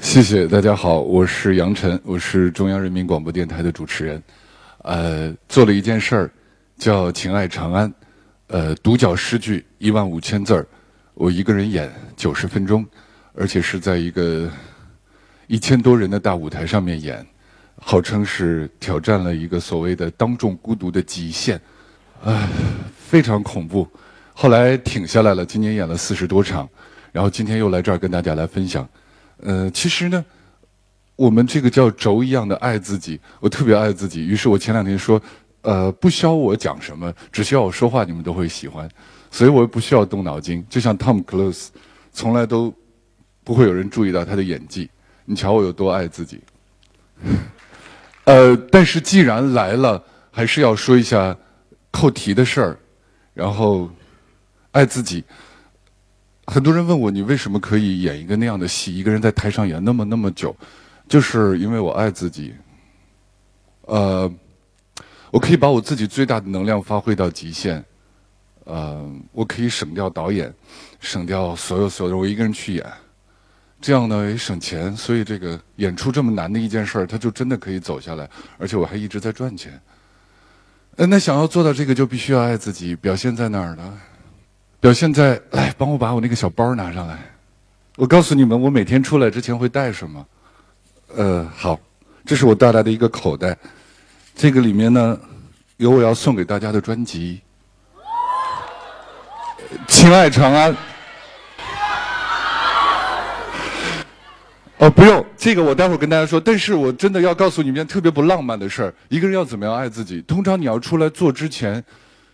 谢谢大家好，我是杨晨，我是中央人民广播电台的主持人。呃，做了一件事儿，叫《情爱长安》，呃，独角诗句一万五千字儿，我一个人演九十分钟，而且是在一个一千多人的大舞台上面演，号称是挑战了一个所谓的当众孤独的极限，唉，非常恐怖。后来挺下来了，今年演了四十多场，然后今天又来这儿跟大家来分享。呃，其实呢，我们这个叫轴一样的爱自己，我特别爱自己。于是我前两天说，呃，不需要我讲什么，只需要我说话，你们都会喜欢。所以我不需要动脑筋，就像 Tom Cruise，从来都不会有人注意到他的演技。你瞧我有多爱自己。呃，但是既然来了，还是要说一下扣题的事儿，然后爱自己。很多人问我，你为什么可以演一个那样的戏？一个人在台上演那么那么久，就是因为我爱自己。呃，我可以把我自己最大的能量发挥到极限。呃，我可以省掉导演，省掉所有所有的，我一个人去演，这样呢也省钱。所以这个演出这么难的一件事儿，它就真的可以走下来，而且我还一直在赚钱。呃，那想要做到这个，就必须要爱自己。表现在哪儿呢？表现在来帮我把我那个小包拿上来。我告诉你们，我每天出来之前会带什么？呃，好，这是我带来的一个口袋，这个里面呢有我要送给大家的专辑《情爱长安》。哦，不用，这个我待会儿跟大家说。但是我真的要告诉你们一件特别不浪漫的事儿：一个人要怎么样爱自己？通常你要出来做之前。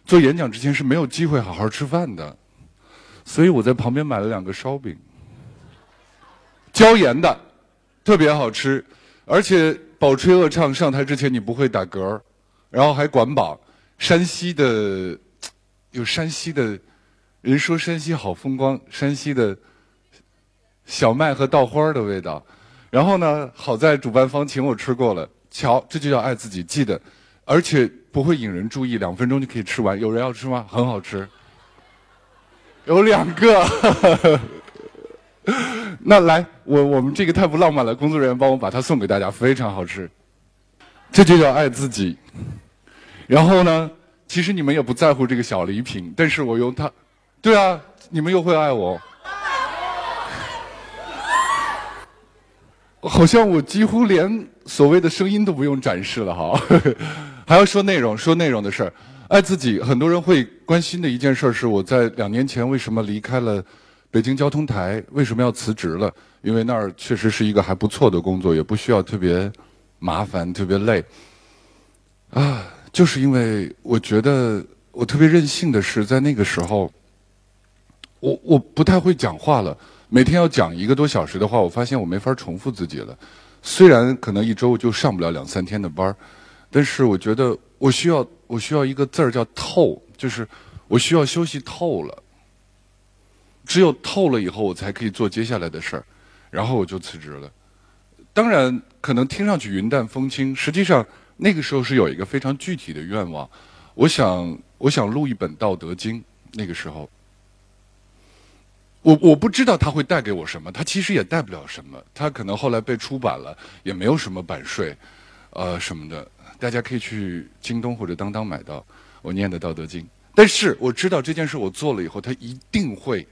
做演讲之前是没有机会好好吃饭的，所以我在旁边买了两个烧饼，椒盐的，特别好吃，而且饱吹饿唱上台之前你不会打嗝，然后还管饱。山西的有山西的人说山西好风光，山西的小麦和稻花的味道。然后呢，好在主办方请我吃过了，瞧，这就叫爱自己，记得，而且。不会引人注意，两分钟就可以吃完。有人要吃吗？很好吃，有两个。那来，我我们这个太不浪漫了。工作人员帮我把它送给大家，非常好吃。这就叫爱自己。然后呢，其实你们也不在乎这个小礼品，但是我用它，对啊，你们又会爱我。好像我几乎连所谓的声音都不用展示了哈。还要说内容，说内容的事儿。爱自己，很多人会关心的一件事儿是，我在两年前为什么离开了北京交通台？为什么要辞职了？因为那儿确实是一个还不错的工作，也不需要特别麻烦、特别累。啊，就是因为我觉得我特别任性的是，在那个时候，我我不太会讲话了。每天要讲一个多小时的话，我发现我没法重复自己了。虽然可能一周就上不了两三天的班儿。但是我觉得我需要我需要一个字儿叫透，就是我需要休息透了。只有透了以后，我才可以做接下来的事儿。然后我就辞职了。当然，可能听上去云淡风轻，实际上那个时候是有一个非常具体的愿望。我想，我想录一本《道德经》。那个时候，我我不知道它会带给我什么，它其实也带不了什么。它可能后来被出版了，也没有什么版税，呃什么的。大家可以去京东或者当当买到我念的《道德经》，但是我知道这件事我做了以后，它一定会，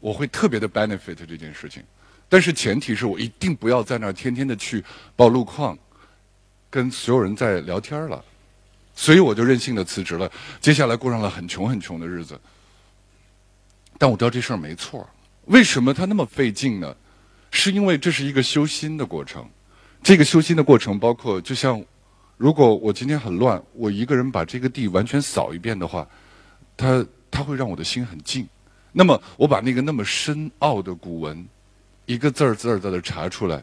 我会特别的 benefit 这件事情。但是前提是我一定不要在那儿天天的去报路况，跟所有人在聊天了。所以我就任性的辞职了，接下来过上了很穷很穷的日子。但我知道这事儿没错，为什么它那么费劲呢？是因为这是一个修心的过程。这个修心的过程包括，就像。如果我今天很乱，我一个人把这个地完全扫一遍的话，它它会让我的心很静。那么我把那个那么深奥的古文，一个字儿字儿字的查出来，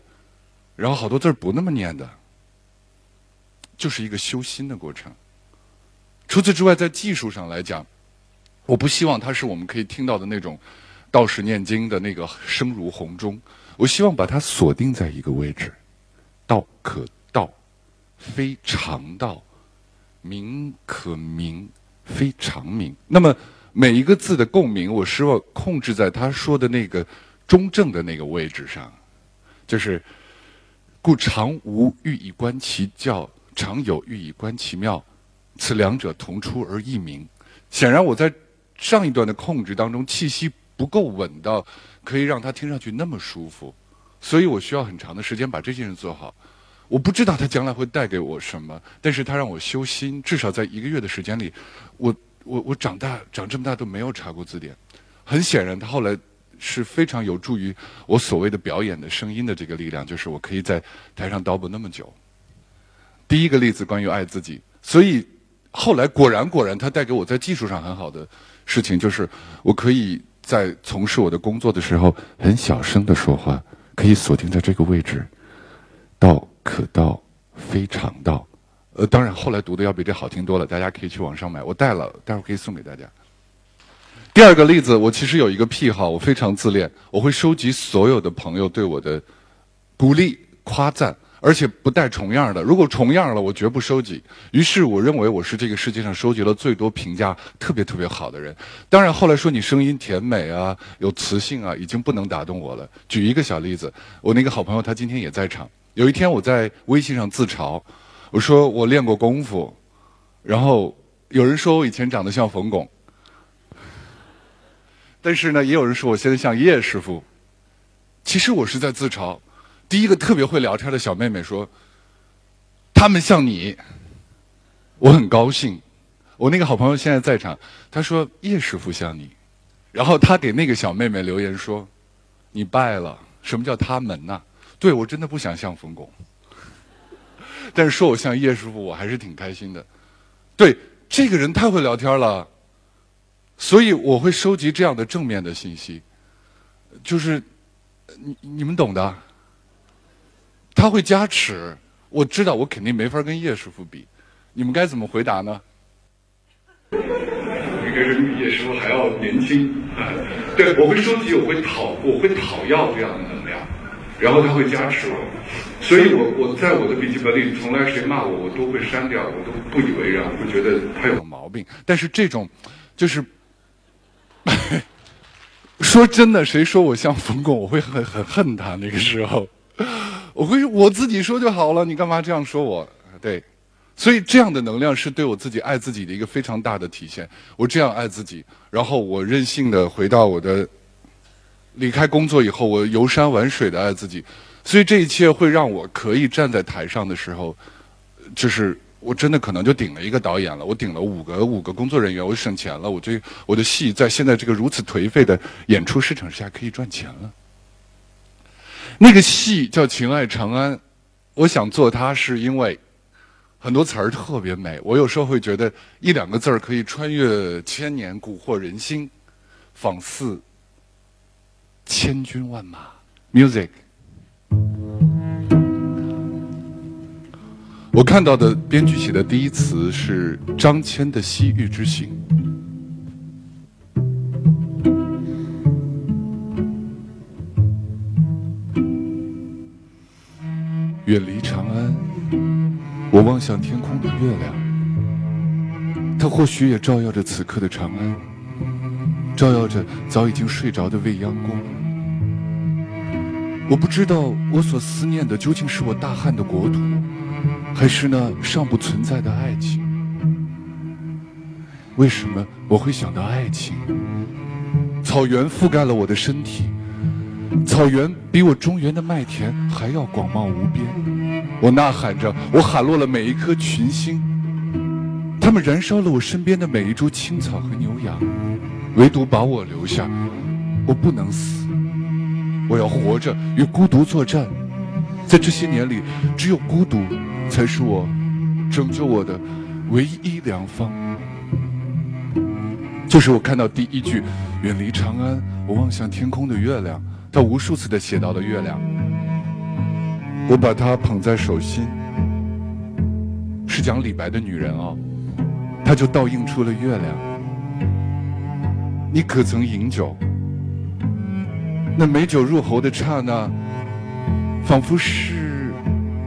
然后好多字儿不那么念的，就是一个修心的过程。除此之外，在技术上来讲，我不希望它是我们可以听到的那种道士念经的那个声如洪钟。我希望把它锁定在一个位置，道可。非常道，名可名，非常名。那么每一个字的共鸣，我希望控制在他说的那个中正的那个位置上。就是“故常无欲以观其教，常有欲以观其妙，此两者同出而异名。”显然，我在上一段的控制当中，气息不够稳到可以让它听上去那么舒服，所以我需要很长的时间把这件事做好。我不知道它将来会带给我什么，但是它让我修心。至少在一个月的时间里，我我我长大长这么大都没有查过字典。很显然，它后来是非常有助于我所谓的表演的声音的这个力量，就是我可以在台上叨不那么久。第一个例子关于爱自己，所以后来果然果然，它带给我在技术上很好的事情，就是我可以在从事我的工作的时候很小声的说话，可以锁定在这个位置，到。可道非常道，呃，当然后来读的要比这好听多了，大家可以去网上买，我带了，待会儿可以送给大家。第二个例子，我其实有一个癖好，我非常自恋，我会收集所有的朋友对我的鼓励、夸赞，而且不带重样的。如果重样了，我绝不收集。于是我认为我是这个世界上收集了最多评价特别特别好的人。当然后来说你声音甜美啊，有磁性啊，已经不能打动我了。举一个小例子，我那个好朋友他今天也在场。有一天，我在微信上自嘲，我说我练过功夫，然后有人说我以前长得像冯巩，但是呢，也有人说我现在像叶师傅。其实我是在自嘲。第一个特别会聊天的小妹妹说，他们像你，我很高兴。我那个好朋友现在在场，他说叶师傅像你，然后他给那个小妹妹留言说，你败了。什么叫他们呢？对，我真的不想像冯巩，但是说我像叶师傅，我还是挺开心的。对，这个人太会聊天了，所以我会收集这样的正面的信息，就是你你们懂的。他会加持，我知道我肯定没法跟叶师傅比，你们该怎么回答呢？应该是比叶师傅还要年轻。对，我会收集，我会讨，我会讨要这样的。然后他会加持我，所以我我在我的笔记本里，从来谁骂我，我都会删掉，我都不以为然，我觉得他有毛病。但是这种，就是 说真的，谁说我像冯巩，我会很很恨他。那个时候，我会我自己说就好了，你干嘛这样说我？对，所以这样的能量是对我自己爱自己的一个非常大的体现。我这样爱自己，然后我任性的回到我的。离开工作以后，我游山玩水的爱自己，所以这一切会让我可以站在台上的时候，就是我真的可能就顶了一个导演了，我顶了五个五个工作人员，我省钱了，我这我的戏在现在这个如此颓废的演出市场下可以赚钱了。那个戏叫《情爱长安》，我想做它是因为很多词儿特别美，我有时候会觉得一两个字儿可以穿越千年，蛊惑人心，仿似。千军万马，music。我看到的编剧写的第一词是张骞的西域之行。远离长安，我望向天空的月亮，它或许也照耀着此刻的长安，照耀着早已经睡着的未央宫。我不知道我所思念的究竟是我大汉的国土，还是那尚不存在的爱情？为什么我会想到爱情？草原覆盖了我的身体，草原比我中原的麦田还要广袤无边。我呐喊着，我喊落了每一颗群星，它们燃烧了我身边的每一株青草和牛羊，唯独把我留下。我不能死。我要活着与孤独作战，在这些年里，只有孤独才是我拯救我的唯一良方。就是我看到第一句“远离长安，我望向天空的月亮”，他无数次的写到了月亮，我把它捧在手心，是讲李白的女人哦，她就倒映出了月亮。你可曾饮酒？那美酒入喉的刹那，仿佛是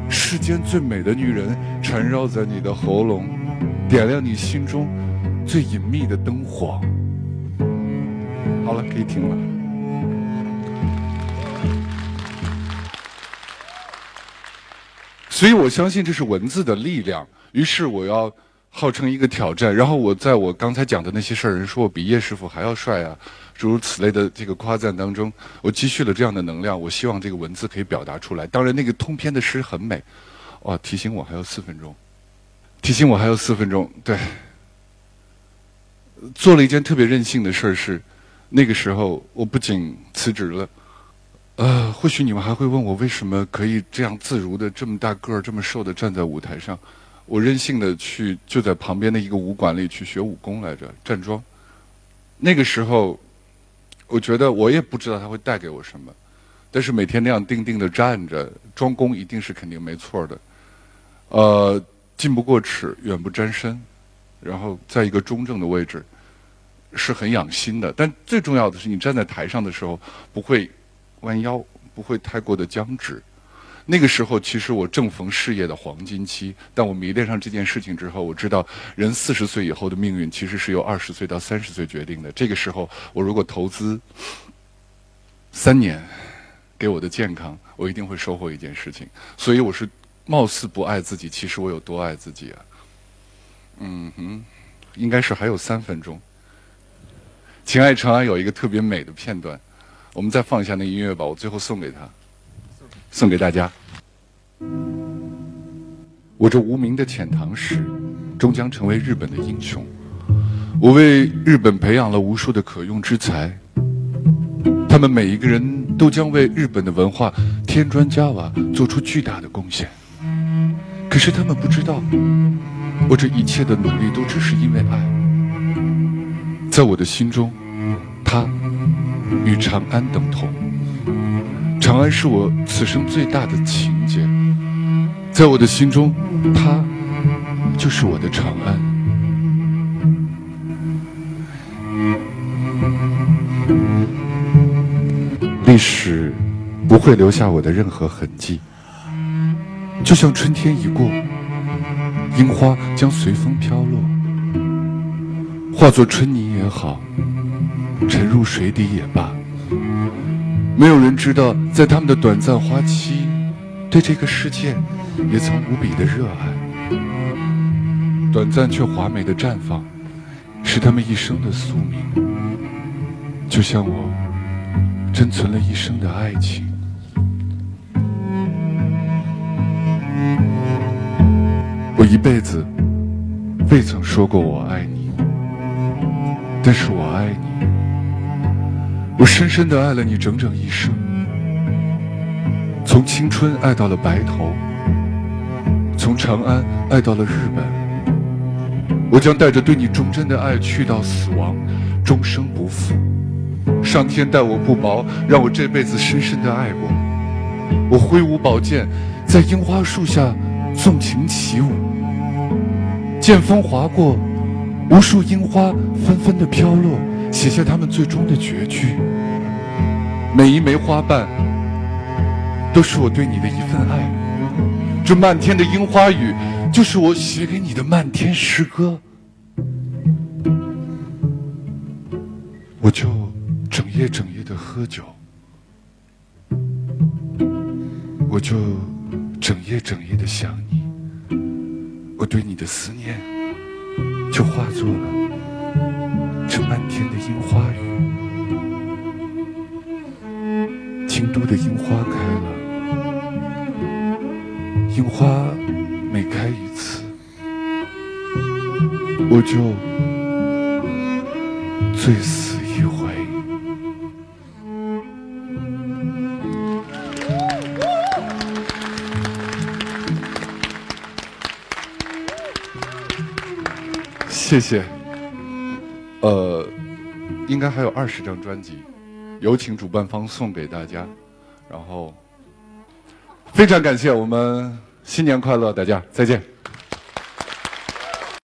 世间最美的女人缠绕在你的喉咙，点亮你心中最隐秘的灯火。好了，可以停了。所以我相信这是文字的力量。于是我要号称一个挑战，然后我在我刚才讲的那些事儿，人说我比叶师傅还要帅啊，诸如此类的这个夸赞当中，我积蓄了这样的能量。我希望这个文字可以表达出来。当然，那个通篇的诗很美。哇，提醒我还有四分钟，提醒我还有四分钟。对，做了一件特别任性的事儿是，那个时候我不仅辞职了。呃，或许你们还会问我为什么可以这样自如的这么大个儿、这么瘦的站在舞台上？我任性的去就在旁边的一个武馆里去学武功来着，站桩。那个时候，我觉得我也不知道它会带给我什么，但是每天那样定定的站着，装功一定是肯定没错的。呃，近不过尺，远不沾身，然后在一个中正的位置，是很养心的。但最重要的是，你站在台上的时候不会。弯腰不会太过的僵直。那个时候，其实我正逢事业的黄金期。但我迷恋上这件事情之后，我知道人四十岁以后的命运其实是由二十岁到三十岁决定的。这个时候，我如果投资三年给我的健康，我一定会收获一件事情。所以我是貌似不爱自己，其实我有多爱自己啊？嗯哼，应该是还有三分钟。《情爱长安》有一个特别美的片段。我们再放一下那音乐吧，我最后送给他，送给大家。我这无名的遣唐使，终将成为日本的英雄。我为日本培养了无数的可用之才，他们每一个人都将为日本的文化添砖加瓦，做出巨大的贡献。可是他们不知道，我这一切的努力都只是因为爱，在我的心中，他。与长安等同，长安是我此生最大的情结，在我的心中，它就是我的长安。历史不会留下我的任何痕迹，就像春天一过，樱花将随风飘落，化作春泥也好。沉入水底也罢，没有人知道，在他们的短暂花期，对这个世界也曾无比的热爱。短暂却华美的绽放，是他们一生的宿命。就像我，珍存了一生的爱情。我一辈子未曾说过我爱你，但是我爱你。我深深的爱了你整整一生，从青春爱到了白头，从长安爱到了日本。我将带着对你忠贞的爱去到死亡，终生不负。上天待我不薄，让我这辈子深深的爱过。我挥舞宝剑，在樱花树下纵情起舞，剑锋划过，无数樱花纷纷的飘落。写下他们最终的绝句，每一枚花瓣都是我对你的一份爱。这漫天的樱花雨，就是我写给你的漫天诗歌。我就整夜整夜的喝酒，我就整夜整夜的想你，我对你的思念就化作了。漫天的樱花雨，京都的樱花开了，樱花每开一次，我就醉死一回。谢谢。应该还有二十张专辑，有请主办方送给大家，然后非常感谢我们新年快乐，大家再见。